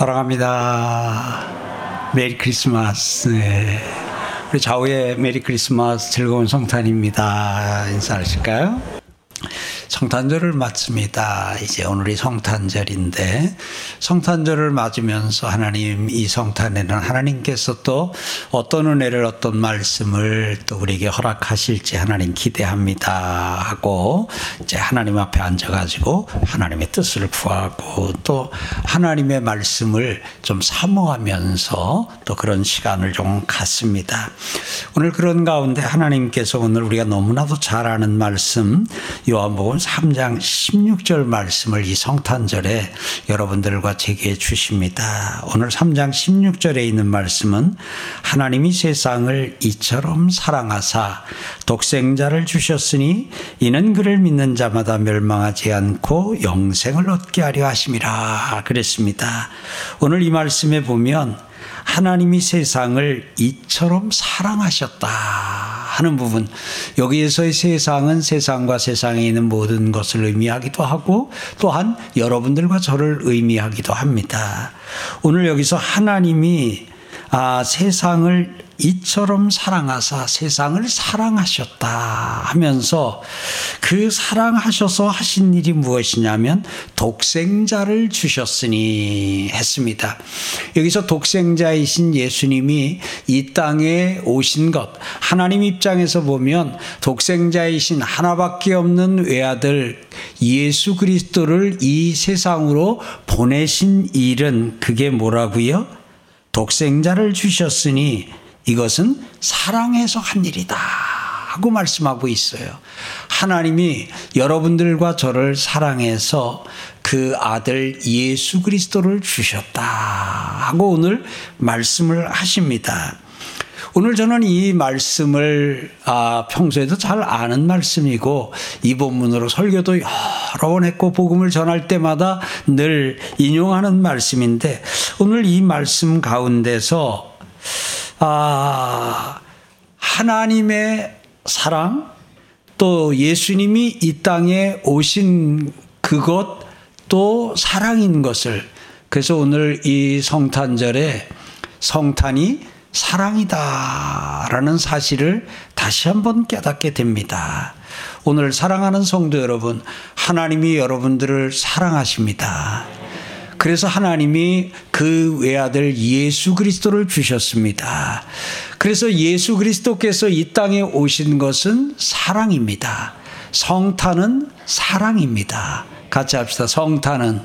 사랑합니다. 메리 크리스마스. 네. 우리 좌우의 메리 크리스마스 즐거운 성탄입니다. 인사하실까요? 성탄절을 맞습니다. 이제 오늘이 성탄절인데 성탄절을 맞으면서 하나님 이 성탄에는 하나님께서 또 어떤 은혜를 어떤 말씀을 또 우리에게 허락하실지 하나님 기대합니다 하고 이제 하나님 앞에 앉아가지고 하나님의 뜻을 구하고 또 하나님의 말씀을 좀 사모하면서 또 그런 시간을 좀 갖습니다. 오늘 그런 가운데 하나님께서 오늘 우리가 너무나도 잘 아는 말씀 요한복음 3장 16절 말씀을 이 성탄절에 여러분들과 제게 주십니다. 오늘 3장 16절에 있는 말씀은 하나님이 세상을 이처럼 사랑하사 독생자를 주셨으니 이는 그를 믿는 자마다 멸망하지 않고 영생을 얻게 하려 하심이라 그랬습니다. 오늘 이 말씀에 보면 하나님이 세상을 이처럼 사랑하셨다 하는 부분. 여기에서의 세상은 세상과 세상에 있는 모든 것을 의미하기도 하고 또한 여러분들과 저를 의미하기도 합니다. 오늘 여기서 하나님이 아, 세상을 이처럼 사랑하사 세상을 사랑하셨다 하면서 그 사랑하셔서 하신 일이 무엇이냐면 독생자를 주셨으니 했습니다. 여기서 독생자이신 예수님이 이 땅에 오신 것, 하나님 입장에서 보면 독생자이신 하나밖에 없는 외아들 예수 그리스도를 이 세상으로 보내신 일은 그게 뭐라고요? 독생자를 주셨으니 이것은 사랑해서 한 일이다. 하고 말씀하고 있어요. 하나님이 여러분들과 저를 사랑해서 그 아들 예수 그리스도를 주셨다. 하고 오늘 말씀을 하십니다. 오늘 저는 이 말씀을 아, 평소에도 잘 아는 말씀이고 이 본문으로 설교도 여러 번 했고 복음을 전할 때마다 늘 인용하는 말씀인데 오늘 이 말씀 가운데서 아, 하나님의 사랑 또 예수님이 이 땅에 오신 그것 또 사랑인 것을 그래서 오늘 이 성탄절에 성탄이 사랑이다라는 사실을 다시 한번 깨닫게 됩니다. 오늘 사랑하는 성도 여러분, 하나님이 여러분들을 사랑하십니다. 그래서 하나님이 그 외아들 예수 그리스도를 주셨습니다. 그래서 예수 그리스도께서 이 땅에 오신 것은 사랑입니다. 성탄은 사랑입니다. 같이 합시다. 성탄은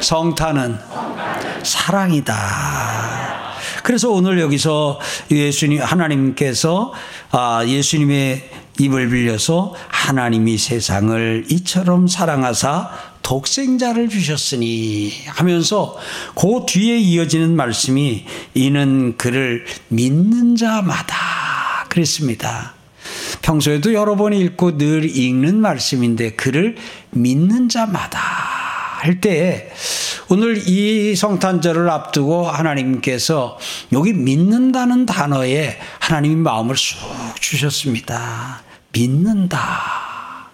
성탄은 사랑이다. 그래서 오늘 여기서 예수님 하나님께서 아 예수님의 입을 빌려서 하나님이 세상을 이처럼 사랑하사 독생자를 주셨으니 하면서 그 뒤에 이어지는 말씀이 이는 그를 믿는 자마다 그랬습니다. 평소에도 여러 번 읽고 늘 읽는 말씀인데 그를 믿는 자마다 할 때 오늘 이 성탄절을 앞두고 하나님께서 여기 믿는다는 단어에 하나님이 마음을 쑥 주셨습니다. 믿는다.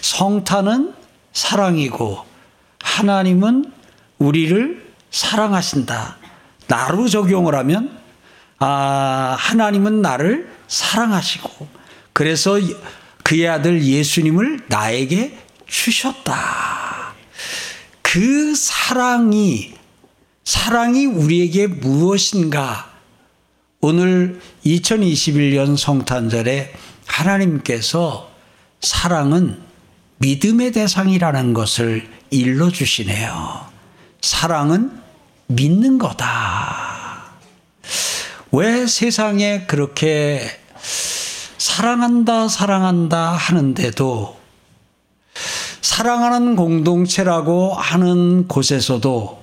성탄은 사랑이고 하나님은 우리를 사랑하신다. 나로 적용을 하면 아, 하나님은 나를 사랑하시고 그래서 그의 아들 예수님을 나에게 주셨다. 그 사랑이 사랑이 우리에게 무엇인가? 오늘 2021년 성탄절에 하나님께서 사랑은 믿음의 대상이라는 것을 일러주시네요. 사랑은 믿는 거다. 왜 세상에 그렇게 사랑한다, 사랑한다 하는데도 사랑하는 공동체라고 하는 곳에서도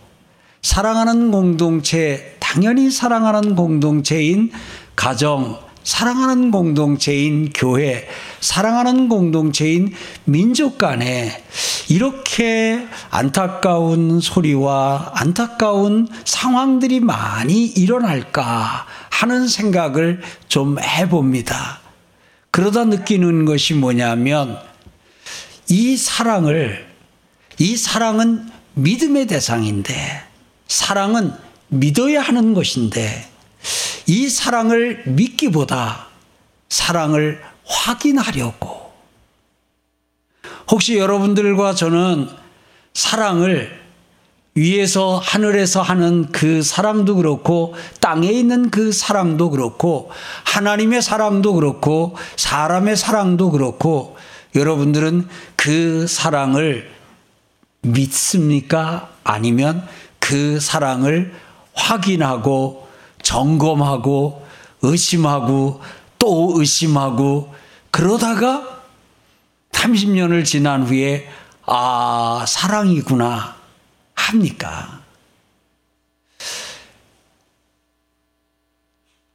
사랑하는 공동체, 당연히 사랑하는 공동체인 가정, 사랑하는 공동체인 교회, 사랑하는 공동체인 민족 간에 이렇게 안타까운 소리와 안타까운 상황들이 많이 일어날까 하는 생각을 좀 해봅니다. 그러다 느끼는 것이 뭐냐면 이 사랑을, 이 사랑은 믿음의 대상인데 사랑은 믿어야 하는 것인데 이 사랑을 믿기보다 사랑을 확인하려고 혹시 여러분들과 저는 사랑을 위에서 하늘에서 하는 그 사랑도 그렇고 땅에 있는 그 사랑도 그렇고 하나님의 사랑도 그렇고 사람의 사랑도 그렇고 여러분들은 그 사랑을 믿습니까? 아니면 그 사랑을 확인하고 점검하고 의심하고 또 의심하고 그러다가 30년을 지난 후에 아, 사랑이구나 합니까?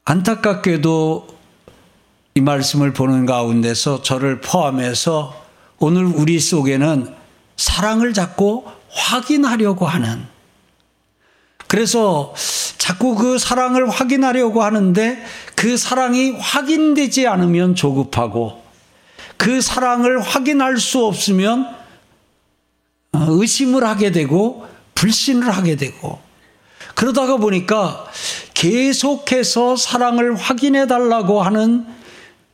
안타깝게도 이 말씀을 보는 가운데서 저를 포함해서 오늘 우리 속에는 사랑을 자꾸 확인하려고 하는 그래서 자꾸 그 사랑을 확인하려고 하는데 그 사랑이 확인되지 않으면 조급하고 그 사랑을 확인할 수 없으면 어, 의심을 하게 되고 불신을 하게 되고 그러다가 보니까 계속해서 사랑을 확인해 달라고 하는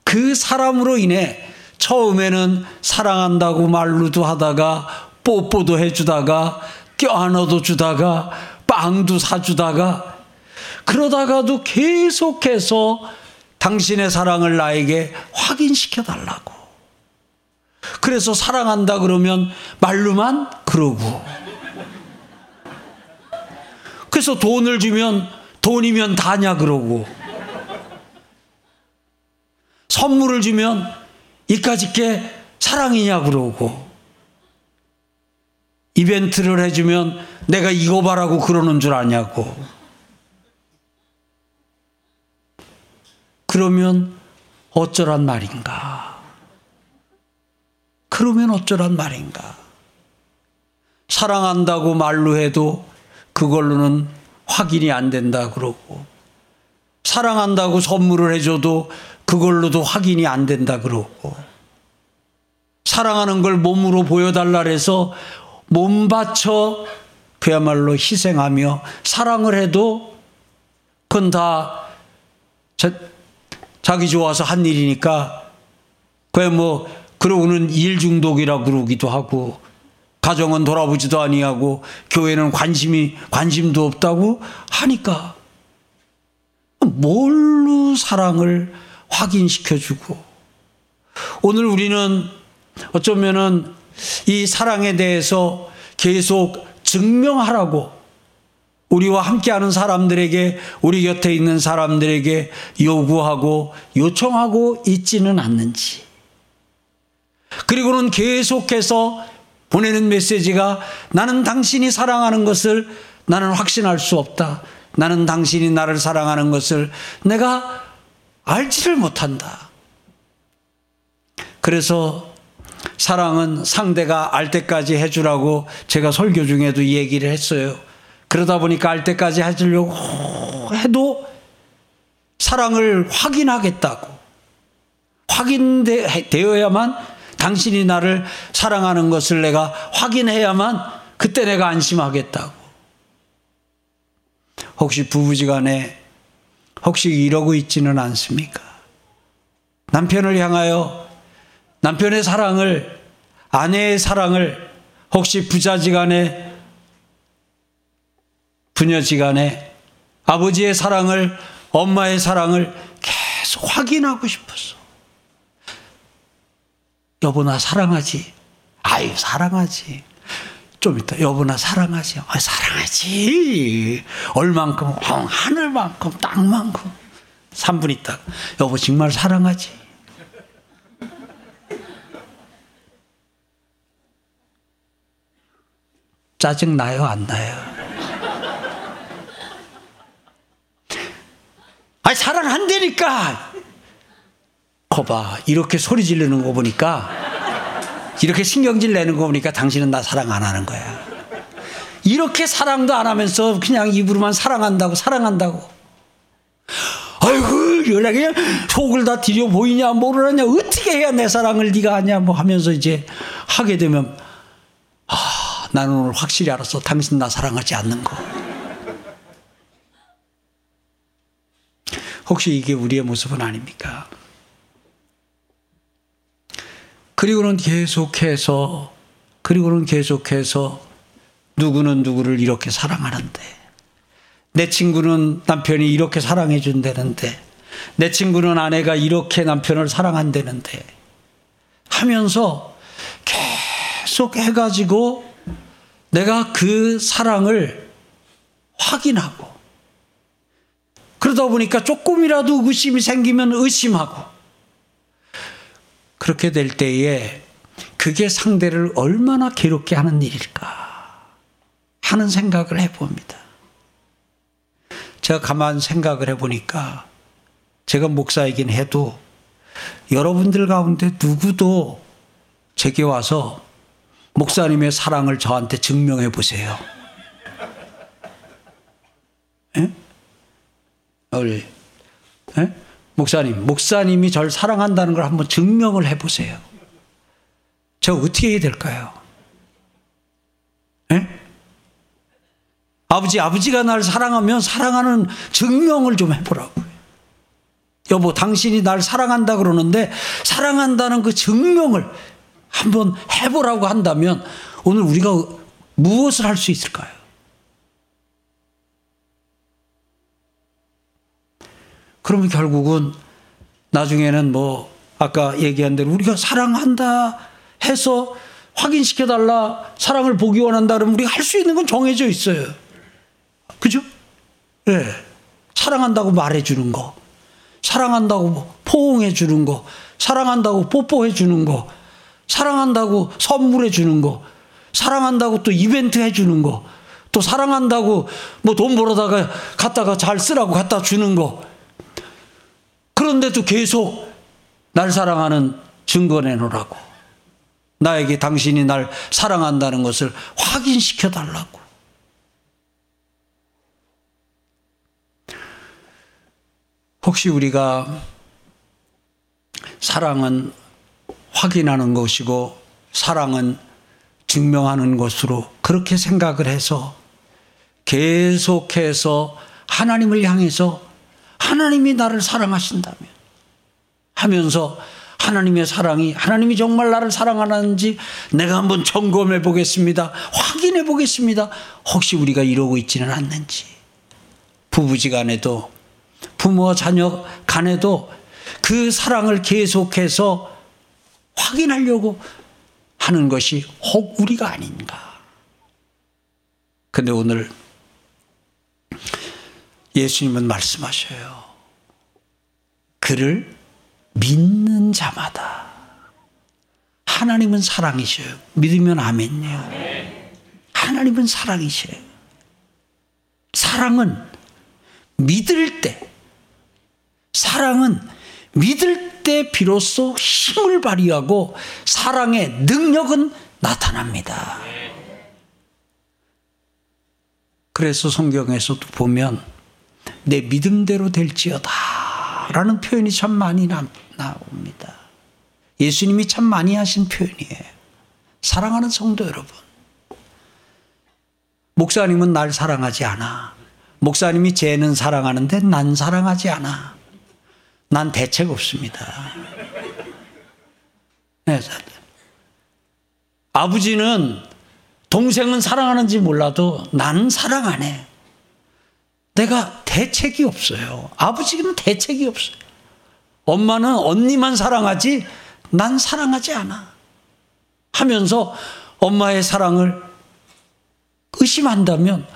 그 사람으로 인해 처음에는 사랑한다고 말로도 하다가 뽀뽀도 해주다가 껴안아도 주다가 빵도 사주다가 그러다가도 계속해서 당신의 사랑을 나에게 확인시켜 달라고. 그래서 사랑한다 그러면 말로만 그러고. 그래서 돈을 주면 돈이면 다냐 그러고. 선물을 주면 이까짓 게 사랑이냐 그러고. 이벤트를 해주면 내가 이거 바라고 그러는 줄 아냐고. 그러면 어쩌란 말인가? 그러면 어쩌란 말인가? 사랑한다고 말로 해도 그걸로는 확인이 안 된다 그러고 사랑한다고 선물을 해줘도 그걸로도 확인이 안 된다 그러고 사랑하는 걸 몸으로 보여달라 해서 몸 바쳐 그야말로 희생하며 사랑을 해도 그건 다 자, 자기 좋아서 한 일이니까 그야 뭐 그러고는 일 중독이라 그러기도 하고 가정은 돌아보지도 아니하고 교회는 관심이 관심도 없다고 하니까 뭘로 사랑을 확인시켜 주고 오늘 우리는 어쩌면은 이 사랑에 대해서 계속 증명하라고 우리와 함께하는 사람들에게 우리 곁에 있는 사람들에게 요구하고 요청하고 있지는 않는지 그리고는 계속해서 보내는 메시지가 나는 당신이 사랑하는 것을 나는 확신할 수 없다. 나는 당신이 나를 사랑하는 것을 내가 알지를 못한다. 그래서 사랑은 상대가 알 때까지 해주라고 제가 설교 중에도 얘기를 했어요. 그러다 보니까 알 때까지 해주려고 해도 사랑을 확인하겠다고. 확인되어야만 당신이 나를 사랑하는 것을 내가 확인해야만 그때 내가 안심하겠다고. 혹시 부부지간에 혹시 이러고 있지는 않습니까? 남편을 향하여 남편의 사랑을, 아내의 사랑을 혹시 부자지간에, 부녀지간에 아버지의 사랑을, 엄마의 사랑을 계속 확인하고 싶었어. 여보, 나 사랑하지? 아유, 사랑하지. 좀 이따, 여보, 나 사랑하지? 아, 사랑하지. 얼만큼, 하늘만큼, 땅만큼. 3분 있다. 여보, 정말 사랑하지? 짜증 나요, 안 나요? 아니, 사랑한다니까! 거봐, 이렇게 소리 지르는 거 보니까, 이렇게 신경질 내는 거 보니까 당신은 나 사랑 안 하는 거야. 이렇게 사랑도 안 하면서 그냥 입으로만 사랑한다고, 사랑한다고. 아이고, 연락에 속을 다 들여 보이냐, 모르느냐, 어떻게 해야 내 사랑을 네가 하냐, 뭐 하면서 이제 하게 되면, 아, 나는 오늘 확실히 알았어. 당신 나 사랑하지 않는 거. 혹시 이게 우리의 모습은 아닙니까? 그리고는 계속해서, 그리고는 계속해서 누구는 누구를 이렇게 사랑하는데, 내 친구는 남편이 이렇게 사랑해준다는데, 내 친구는 아내가 이렇게 남편을 사랑한다는데, 하면서 계속 해가지고 내가 그 사랑을 확인하고, 그러다 보니까 조금이라도 의심이 생기면 의심하고, 그렇게 될 때에 그게 상대를 얼마나 괴롭게 하는 일일까 하는 생각을 해봅니다. 제가 가만 생각을 해보니까 제가 목사이긴 해도 여러분들 가운데 누구도 제게 와서 목사님의 사랑을 저한테 증명해 보세요. 예? 우리, 예? 목사님, 목사님이 절 사랑한다는 걸 한번 증명을 해 보세요. 제가 어떻게 해야 될까요? 예? 아버지, 아버지가 날 사랑하면 사랑하는 증명을 좀 해보라고요. 여보, 당신이 날 사랑한다 그러는데 사랑한다는 그 증명을 한번 해보라고 한다면 오늘 우리가 무엇을 할 수 있을까요? 그러면 결국은 나중에는 뭐 아까 얘기한 대로 우리가 사랑한다 해서 확인시켜달라 사랑을 보기 원한다 그러면 우리가 할 수 있는 건 정해져 있어요. 그죠? 예. 네. 사랑한다고 말해주는 거, 사랑한다고 포옹해주는 거, 사랑한다고 뽀뽀해주는 거, 사랑한다고 선물해 주는 거, 사랑한다고 또 이벤트 해 주는 거, 또 사랑한다고 뭐 돈 벌어다가 갖다가 잘 쓰라고 갖다 주는 거, 그런데도 계속 날 사랑하는 증거 내놓으라고. 나에게 당신이 날 사랑한다는 것을 확인시켜 달라고. 혹시 우리가 사랑은 확인하는 것이고 사랑은 증명하는 것으로 그렇게 생각을 해서 계속해서 하나님을 향해서 하나님이 나를 사랑하신다면 하면서 하나님의 사랑이 하나님이 정말 나를 사랑하는지 내가 한번 점검해 보겠습니다. 확인해 보겠습니다. 혹시 우리가 이러고 있지는 않는지. 부부지간에도 부모와 자녀 간에도 그 사랑을 계속해서 확인하려고 하는 것이 혹 우리가 아닌가. 근데 오늘 예수님은 말씀하셔요. 그를 믿는 자마다 하나님은 사랑이셔요. 믿으면 아멘요. 하나님은 사랑이셔요. 사랑은 믿을 때, 사랑은 믿을 때 비로소 힘을 발휘하고 사랑의 능력은 나타납니다. 그래서 성경에서도 보면 내 믿음대로 될지어다. 라는 표현이 참 많이 나, 나옵니다. 예수님이 참 많이 하신 표현이에요. 사랑하는 성도 여러분. 목사님은 날 사랑하지 않아. 목사님이 쟤는 사랑하는데 난 사랑하지 않아. 난 대책 없습니다. 네. 아버지는 동생은 사랑하는지 몰라도 나는 사랑 안 해. 내가 대책이 없어요. 아버지는 대책이 없어요. 엄마는 언니만 사랑하지 난 사랑하지 않아. 하면서 엄마의 사랑을 의심한다면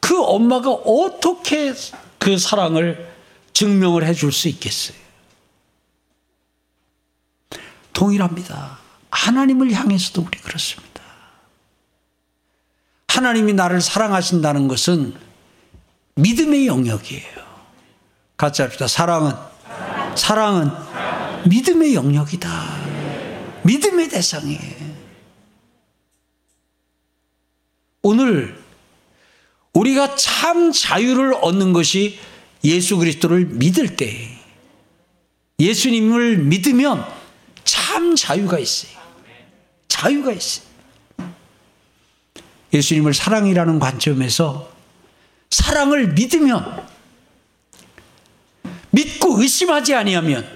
그 엄마가 어떻게 그 사랑을 증명을 해줄 수 있겠어요? 동일합니다. 하나님을 향해서도 우리 그렇습니다. 하나님이 나를 사랑하신다는 것은 믿음의 영역이에요. 같이 합시다. 사랑은, 사랑은 믿음의 영역이다. 믿음의 대상이에요. 오늘 우리가 참 자유를 얻는 것이 예수 그리스도를 믿을 때 예수님을 믿으면 참 자유가 있어요. 자유가 있어요. 예수님을 사랑이라는 관점에서 사랑을 믿으면 믿고 의심하지 아니하면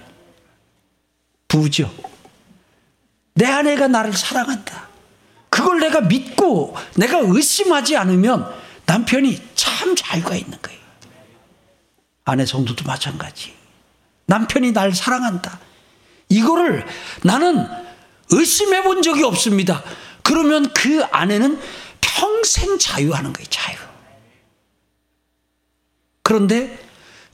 부죠. 내 아내가 나를 사랑한다. 그걸 내가 믿고 내가 의심하지 않으면 남편이 참 자유가 있는 거예요. 아내 성도도 마찬가지. 남편이 날 사랑한다. 이거를 나는 의심해 본 적이 없습니다. 그러면 그 아내는 평생 자유하는 거예요, 자유. 그런데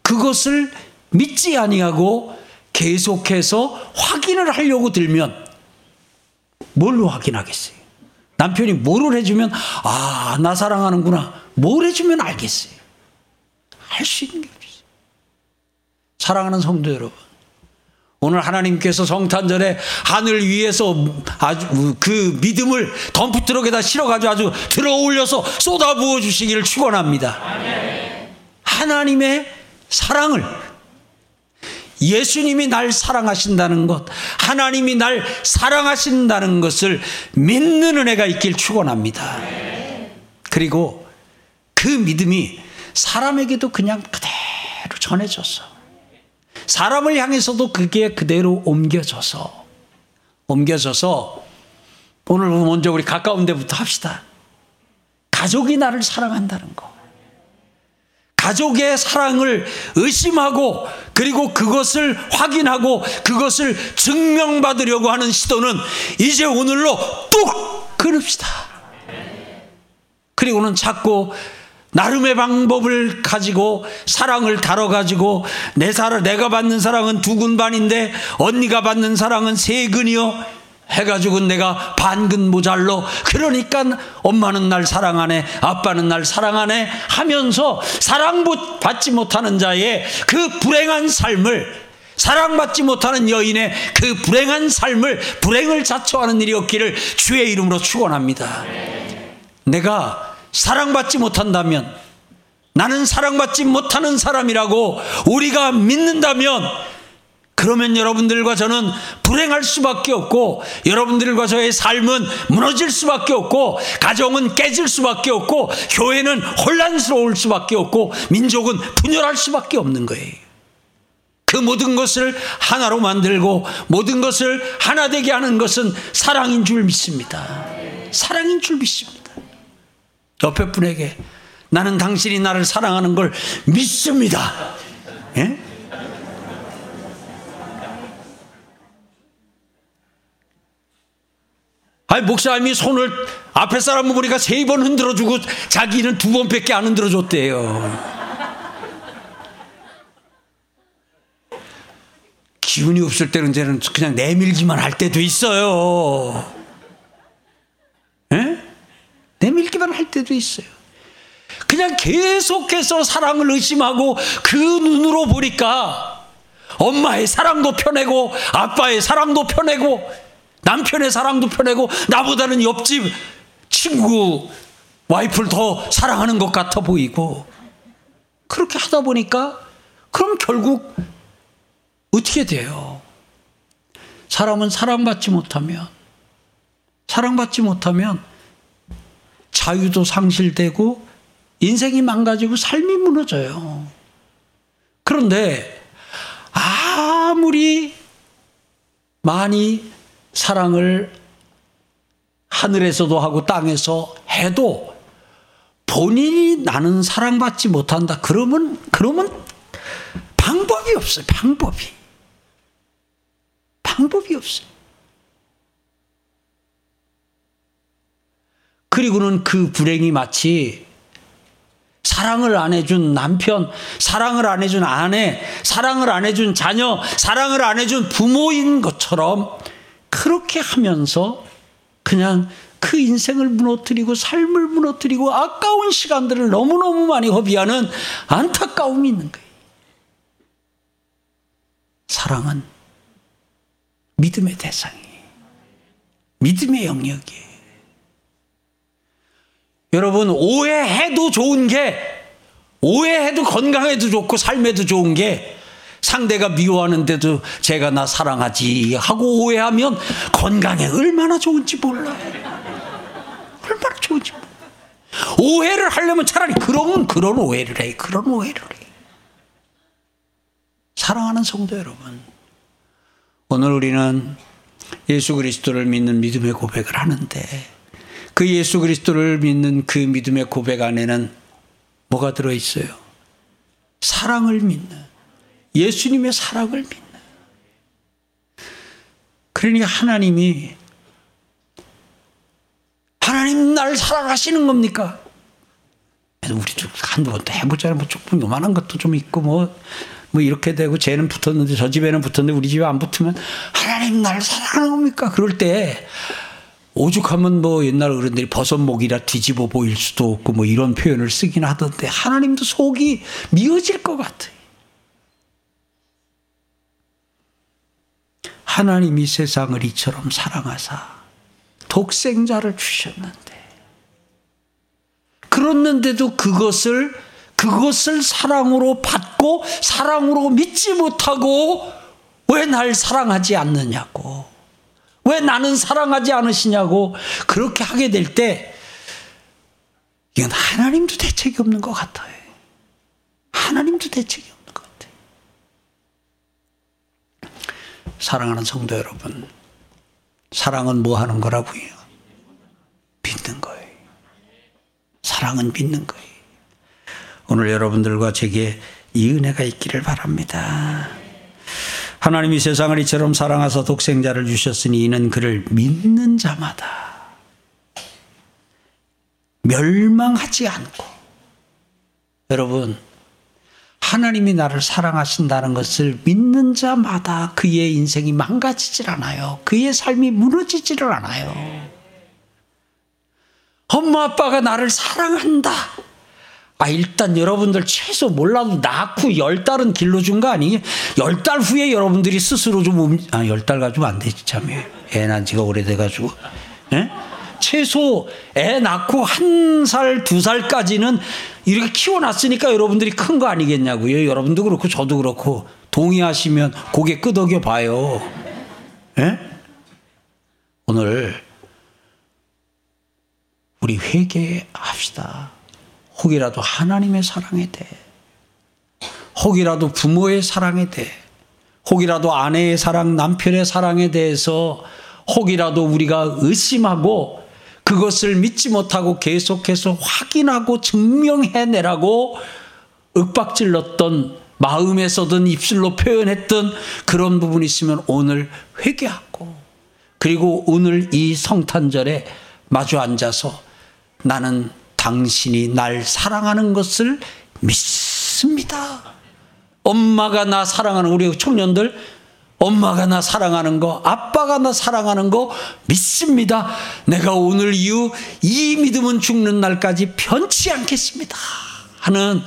그것을 믿지 아니하고 계속해서 확인을 하려고 들면 뭘로 확인하겠어요? 남편이 뭐를 해주면 아, 나 사랑하는구나. 뭘 해주면 알겠어요. 할수 있는 게. 사랑하는 성도 여러분. 오늘 하나님께서 성탄절에 하늘 위에서 아주 그 믿음을 덤프트럭에다 실어가지고 아주 들어 올려서 쏟아 부어 주시기를 축원합니다. 하나님의 사랑을 예수님이 날 사랑하신다는 것, 하나님이 날 사랑하신다는 것을 믿는 은혜가 있길 축원합니다. 그리고 그 믿음이 사람에게도 그냥 그대로 전해져서 사람을 향해서도 그게 그대로 옮겨져서 옮겨져서 오늘 먼저 우리 가까운 데부터 합시다. 가족이 나를 사랑한다는 거. 가족의 사랑을 의심하고 그리고 그것을 확인하고 그것을 증명받으려고 하는 시도는 이제 오늘로 뚝 끊읍시다. 그리고는 자꾸 나름의 방법을 가지고 사랑을 다뤄 가지고 내 사랑, 내가 받는 사랑은 두 근 반인데 언니가 받는 사랑은 세 근이요. 해가지고 내가 반근 모자로 그러니까 엄마는 날 사랑하네 아빠는 날 사랑하네 하면서 사랑받지 못하는 자의 그 불행한 삶을 사랑받지 못하는 여인의 그 불행한 삶을 불행을 자초하는 일이 없기를 주의 이름으로 축원합니다. 내가 사랑받지 못한다면 나는 사랑받지 못하는 사람이라고 우리가 믿는다면 그러면 여러분들과 저는 불행할 수밖에 없고 여러분들과 저의 삶은 무너질 수밖에 없고 가정은 깨질 수밖에 없고 교회는 혼란스러울 수밖에 없고 민족은 분열할 수밖에 없는 거예요. 그 모든 것을 하나로 만들고 모든 것을 하나 되게 하는 것은 사랑인 줄 믿습니다. 사랑인 줄 믿습니다. 옆에 분에게 나는 당신이 나를 사랑하는 걸 믿습니다. 예? 아니 목사님이 손을 앞에 사람 보니까 세 번 흔들어 주고 자기는 두 번밖에 안 흔들어 줬대요. 기운이 없을 때는 저는 그냥 내밀기만 할 때도 있어요. 에? 내밀기만 할 때도 있어요. 그냥 계속해서 사랑을 의심하고 그 눈으로 보니까 엄마의 사랑도 펴내고 아빠의 사랑도 펴내고 남편의 사랑도 펴내고 나보다는 옆집 친구 와이프를 더 사랑하는 것 같아 보이고 그렇게 하다 보니까 그럼 결국 어떻게 돼요? 사람은 사랑받지 못하면 사랑받지 못하면 자유도 상실되고 인생이 망가지고 삶이 무너져요. 그런데 아무리 많이 사랑을 하늘에서도 하고 땅에서 해도 본인이 나는 사랑받지 못한다. 그러면, 그러면 방법이 없어요. 방법이. 방법이 없어요. 그리고는 그 불행이 마치 사랑을 안 해준 남편, 사랑을 안 해준 아내, 사랑을 안 해준 자녀, 사랑을 안 해준 부모인 것처럼 그렇게 하면서 그냥 그 인생을 무너뜨리고 삶을 무너뜨리고 아까운 시간들을 너무너무 많이 허비하는 안타까움이 있는 거예요. 사랑은 믿음의 대상이 믿음의 영역이에요. 여러분, 오해해도 좋은 게, 오해해도 건강에도 좋고 삶에도 좋은 게 상대가 미워하는데도 제가 나 사랑하지 하고 오해하면 건강에 얼마나 좋은지 몰라. 얼마나 좋은지 몰라. 오해를 하려면 차라리 그러면 그런 오해를 해. 그런 오해를 해. 사랑하는 성도 여러분, 오늘 우리는 예수 그리스도를 믿는 믿음의 고백을 하는데 그 예수 그리스도를 믿는 그 믿음의 고백 안에는 뭐가 들어 있어요? 사랑을 믿는 예수님의 사랑을 믿는 그러니 하나님이 하나님 날 사랑하시는 겁니까? 우리도 한두 번도 해보잖아요. 뭐 조금 요만한 것도 좀 있고 뭐, 뭐 이렇게 되고 쟤는 붙었는데 저 집에는 붙었는데 우리 집에 안 붙으면 하나님 날 사랑하는 겁니까? 그럴 때 오죽하면 뭐 옛날 어른들이 버섯목이라 뒤집어 보일 수도 없고 뭐 이런 표현을 쓰긴 하던데 하나님도 속이 미어질 것 같아요. 하나님이 세상을 이처럼 사랑하사 독생자를 주셨는데 그렇는데도 그것을 그것을 사랑으로 받고 사랑으로 믿지 못하고 왜 날 사랑하지 않느냐고 왜 나는 사랑하지 않으시냐고 그렇게 하게 될 때 이건 하나님도 대책이 없는 것 같아요. 하나님도 대책이 없는 것 같아요. 사랑하는 성도 여러분, 사랑은 뭐 하는 거라고요? 믿는 거예요. 사랑은 믿는 거예요. 오늘 여러분들과 제게 이 은혜가 있기를 바랍니다. 하나님이 세상을 이처럼 사랑하사 독생자를 주셨으니 이는 그를 믿는 자마다 멸망하지 않고 여러분 하나님이 나를 사랑하신다는 것을 믿는 자마다 그의 인생이 망가지질 않아요. 그의 삶이 무너지지를 않아요. 엄마 아빠가 나를 사랑한다. 아, 일단 여러분들 최소 몰라도 낳고 열 달은 길러준 거 아니에요? 열 달 후에 여러분들이 스스로 좀, 음, 아, 열 달 가지고 안 되지, 참. 애 난 지가 오래돼가지고. 예? 최소 애 낳고 한 살, 두 살까지는 이렇게 키워놨으니까 여러분들이 큰 거 아니겠냐고요. 여러분도 그렇고 저도 그렇고 동의하시면 고개 끄덕여 봐요. 예? 오늘 우리 회개합시다. 혹이라도 하나님의 사랑에 대해, 혹이라도 부모의 사랑에 대해, 혹이라도 아내의 사랑, 남편의 사랑에 대해서 혹이라도 우리가 의심하고 그것을 믿지 못하고 계속해서 확인하고 증명해내라고 윽박질렀던 마음에서든 입술로 표현했던 그런 부분이 있으면 오늘 회개하고 그리고 오늘 이 성탄절에 마주 앉아서 나는 당신이 날 사랑하는 것을 믿습니다. 엄마가 나 사랑하는 우리 청년들 엄마가 나 사랑하는 거, 아빠가 나 사랑하는 거 믿습니다. 내가 오늘 이후 이 믿음은 죽는 날까지 변치 않겠습니다. 하는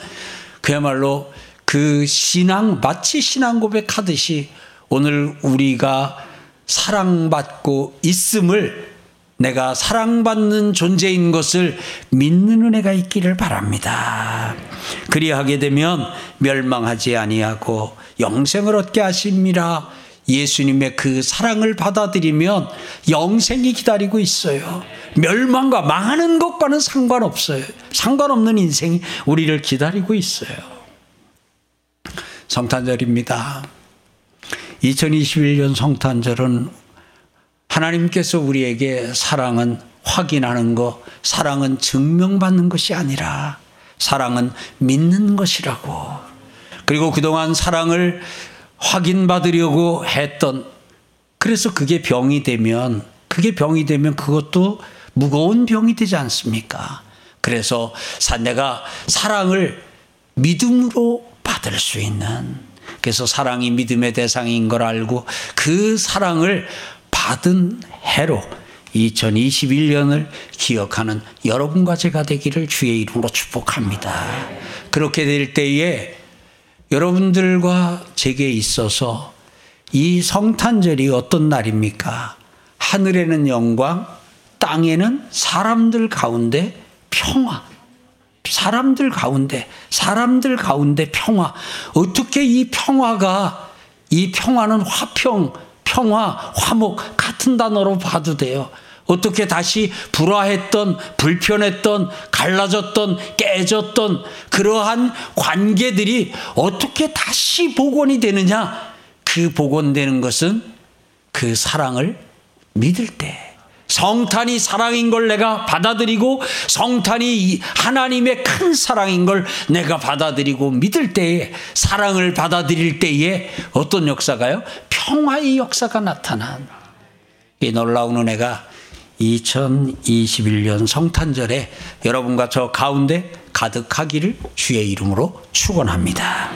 그야말로 그 신앙, 마치 신앙 고백하듯이 오늘 우리가 사랑받고 있음을 내가 사랑받는 존재인 것을 믿는 은혜가 있기를 바랍니다. 그리하게 되면 멸망하지 아니하고 영생을 얻게 하십니다. 예수님의 그 사랑을 받아들이면 영생이 기다리고 있어요. 멸망과 망하는 것과는 상관없어요. 상관없는 인생이 우리를 기다리고 있어요. 성탄절입니다. 2021년 성탄절은 하나님께서 우리에게 사랑은 확인하는 것, 사랑은 증명받는 것이 아니라 사랑은 믿는 것이라고. 그리고 그동안 사랑을 확인받으려고 했던 그래서 그게 병이 되면 그게 병이 되면 그것도 무거운 병이 되지 않습니까? 그래서 내가 사랑을 믿음으로 받을 수 있는 그래서 사랑이 믿음의 대상인 걸 알고 그 사랑을 받은 해로 2021년을 기억하는 여러분과 제가 되기를 주의 이름으로 축복합니다. 그렇게 될 때에 여러분들과 제게 있어서 이 성탄절이 어떤 날입니까? 하늘에는 영광, 땅에는 사람들 가운데 평화. 사람들 가운데, 사람들 가운데 평화. 어떻게 이 평화가, 이 평화는 화평, 평화, 화목 같은 단어로 봐도 돼요. 어떻게 다시 불화했던, 불편했던, 갈라졌던, 깨졌던 그러한 관계들이 어떻게 다시 복원이 되느냐? 그 복원되는 것은 그 사랑을 믿을 때. 성탄이 사랑인 걸 내가 받아들이고 성탄이 하나님의 큰 사랑인 걸 내가 받아들이고 믿을 때에 사랑을 받아들일 때에 어떤 역사가요? 평화의 역사가 나타난 이 놀라운 은혜가 2021년 성탄절에 여러분과 저 가운데 가득하기를 주의 이름으로 축원합니다.